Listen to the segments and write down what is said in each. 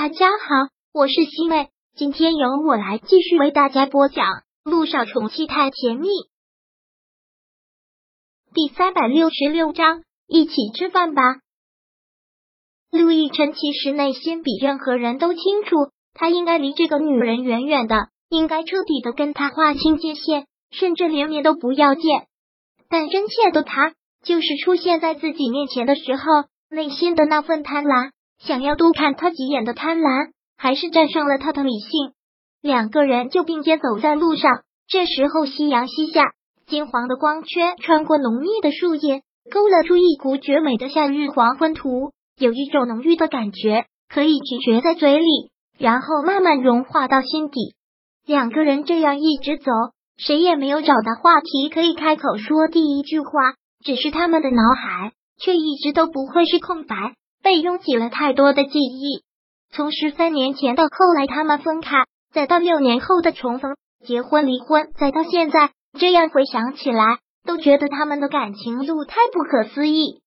大家好，我是西妹，今天由我来继续为大家播讲《路上宠妻太甜蜜》第三百六十六章，一起吃饭吧。陆亦辰其实内心比任何人都清楚，他应该离这个女人远远的，应该彻底的跟她划清界限，甚至连面都不要见。但真切的他，就是出现在自己面前的时候，内心的那份贪婪。想要多看他几眼的贪婪，还是战胜了他的理性。两个人就并肩走在路上。这时候，夕阳西下，金黄的光圈穿过浓密的树叶，勾勒出一股绝美的夏日黄昏图。有一种浓郁的感觉，可以咀嚼在嘴里，然后慢慢融化到心底。两个人这样一直走，谁也没有找到话题可以开口说第一句话，只是他们的脑海却一直都不会是空白。被拥挤了太多的记忆，从十三年前到后来他们分开，再到六年后的重逢、结婚、离婚，再到现在，这样回想起来，都觉得他们的感情路太不可思议。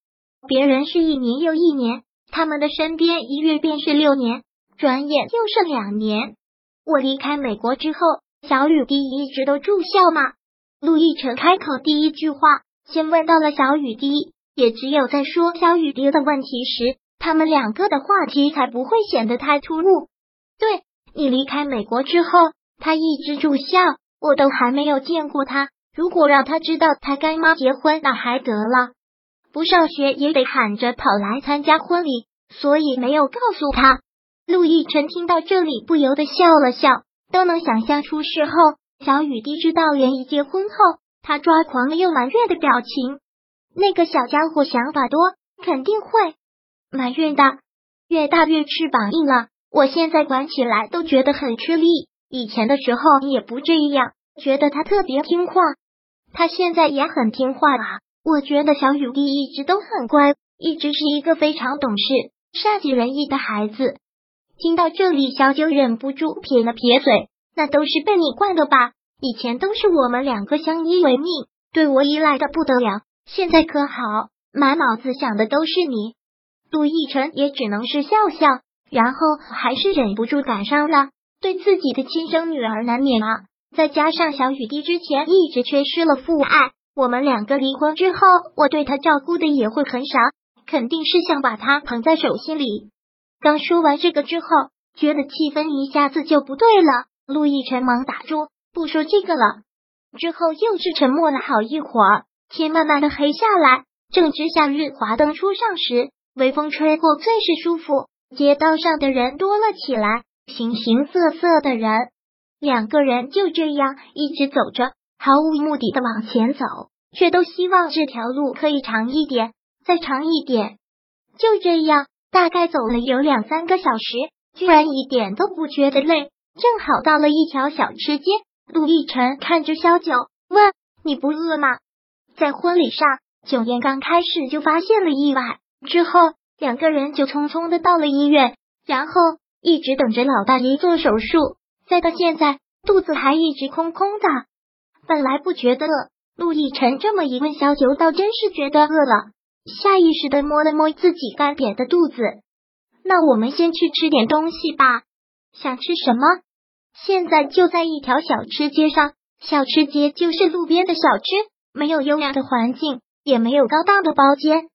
别人是一年又一年，他们的身边一月便是六年，转眼又是两年。我离开美国之后，小雨滴一直都住校吗？陆亦辰开口第一句话，先问到了小雨滴。也只有在说小雨滴的问题时，他们两个的话题才不会显得太突兀。对你离开美国之后，他一直住校，我都还没有见过他。如果让他知道他干妈结婚，那还得了？不上学也得喊着跑来参加婚礼，所以没有告诉他。陆亦辰听到这里，不由得笑了笑，都能想象出事后小雨滴知道联谊结婚后，他抓狂又埋怨的表情。那个小家伙想法多，肯定会埋怨的。越大越翅膀硬了，我现在管起来都觉得很吃力。以前的时候也不这样，觉得他特别听话。他现在也很听话啊。我觉得小雨滴一直都很乖，一直是一个非常懂事、善解人意的孩子。听到这里，小九忍不住撇了撇嘴：“那都是被你惯的吧？以前都是我们两个相依为命，对我依赖的不得了。”现在可好，满脑子想的都是你。陆亦辰也只能是笑笑，然后还是忍不住感伤了。对自己的亲生女儿难免啊，再加上小雨滴之前一直缺失了父爱，我们两个离婚之后，我对她照顾的也会很少，肯定是想把她捧在手心里。刚说完这个之后，觉得气氛一下子就不对了。陆亦辰忙打住，不说这个了。之后又是沉默了好一会儿。天慢慢的黑下来，正值夏日华灯初上时，微风吹过最是舒服。街道上的人多了起来，形形色色的人。两个人就这样一直走着，毫无目的的往前走，却都希望这条路可以长一点，再长一点。就这样，大概走了有两三个小时，居然一点都不觉得累。正好到了一条小吃街，陆亦辰看着萧九问：“你不饿吗？”在婚礼上，九燕刚开始就发现了意外，之后两个人就匆匆的到了医院，然后一直等着老大爷做手术，再到现在肚子还一直空空的。本来不觉得饿，陆亦辰这么一问，小九倒真是觉得饿了，下意识的摸了摸自己干瘪的肚子。那我们先去吃点东西吧，想吃什么？现在就在一条小吃街上，小吃街就是路边的小吃。没有优雅的环境，也没有高档的包间。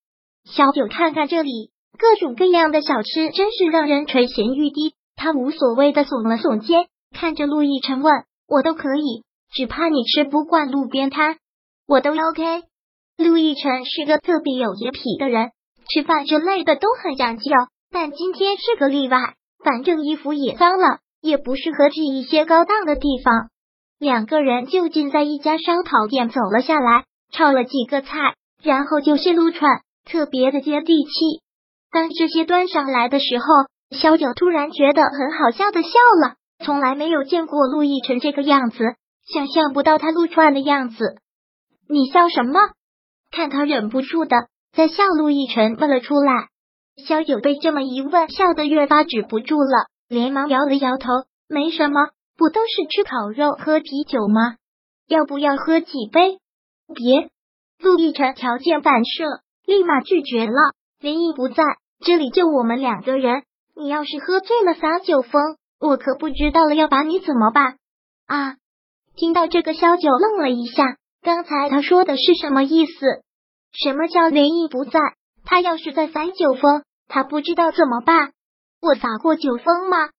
小九看看这里，各种各样的小吃，真是让人垂涎欲滴。他无所谓的耸了耸肩，看着陆亦辰问：“我都可以，只怕你吃不惯路边摊。”我都 OK。陆亦辰是个特别有洁癖的人，吃饭之类的都很讲究，但今天是个例外。反正衣服也脏了，也不适合去一些高档的地方。两个人就近在一家烧烤店走了下来，炒了几个菜，然后就是撸串，特别的接地气。当这些端上来的时候，萧九突然觉得很好笑的笑了，从来没有见过陆亦辰这个样子，想象不到他撸串的样子。你笑什么？看他忍不住的在笑，陆亦辰问了出来。萧九被这么一问，笑得越发止不住了，连忙摇了摇头，没什么。不都是吃烤肉、喝啤酒吗？要不要喝几杯？别，陆亦辰条件反射，立马拒绝了。林毅不在这里，就我们两个人，你要是喝醉了撒酒疯，我可不知道了要把你怎么办啊！听到这个，萧九愣了一下，刚才他说的是什么意思？什么叫林毅不在？他要是在撒酒疯，他不知道怎么办？我撒过酒疯吗？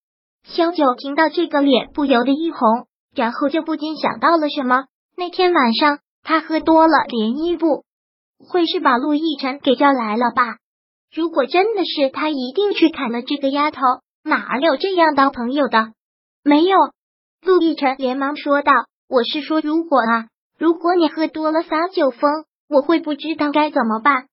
萧九听到这个，脸不由得一红，然后就不禁想到了什么。那天晚上他喝多了，连衣不会是把陆亦辰给叫来了吧？如果真的是他，一定去砍了这个丫头，哪有这样当朋友的？没有，陆亦辰连忙说道：“我是说，如果啊，如果你喝多了撒酒疯，我会不知道该怎么办。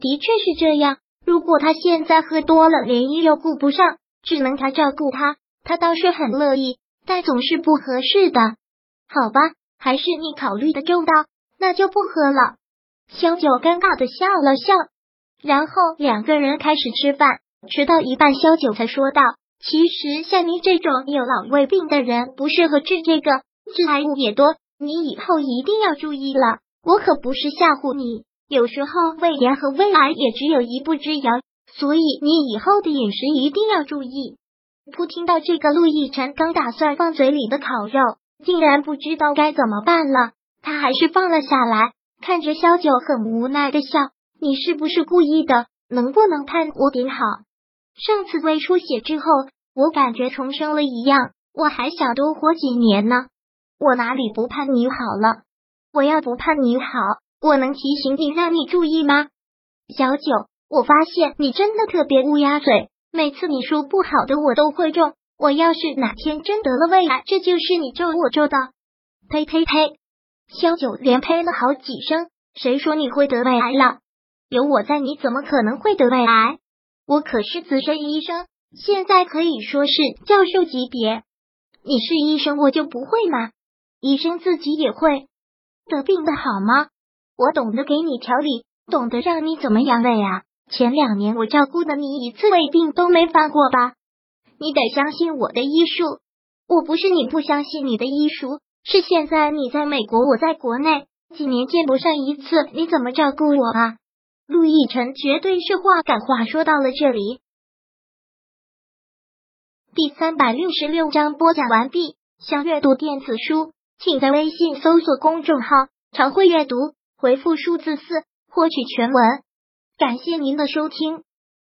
的确是这样，如果他现在喝多了，连衣又顾不上，只能他照顾他，他倒是很乐意，但总是不合适的。好吧，还是你考虑的周到，那就不喝了。”萧九尴尬的笑了笑。然后两个人开始吃饭，吃到一半，萧九才说道：“其实像你这种有老胃病的人，不适合治这个，致癌物也多，你以后一定要注意了。我可不是吓唬你，有时候胃炎和胃癌也只有一步之遥，所以你以后的饮食一定要注意。”不听到这个，陆亦辰刚打算放嘴里的烤肉，竟然不知道该怎么办了，他还是放了下来，看着萧九很无奈的笑。你是不是故意的？能不能盼我点好？上次胃出血之后，我感觉重生了一样，我还想多活几年呢。我哪里不盼你好了？我要不盼你好，我能提醒你让你注意吗？小九，我发现你真的特别乌鸦嘴，每次你说不好的我都会中。我要是哪天真得了胃癌，这就是你咒我咒的。呸呸呸！萧九连呸了好几声，谁说你会得胃癌了？有我在，你怎么可能会得胃癌？我可是资深医生，现在可以说是教授级别。你是医生，我就不会吗？医生自己也会得病的好吗？我懂得给你调理，懂得让你怎么养胃啊。前两年我照顾的你一次胃病都没犯过吧？你得相信我的医术。我不是你不相信你的医术，是现在你在美国，我在国内，几年见不上一次，你怎么照顾我啊？陆亦辰绝对是话赶话说到了这里，第三百六十六章播讲完毕。想阅读电子书，请在微信搜索公众号“常会阅读”，回复数字四获取全文。感谢您的收听。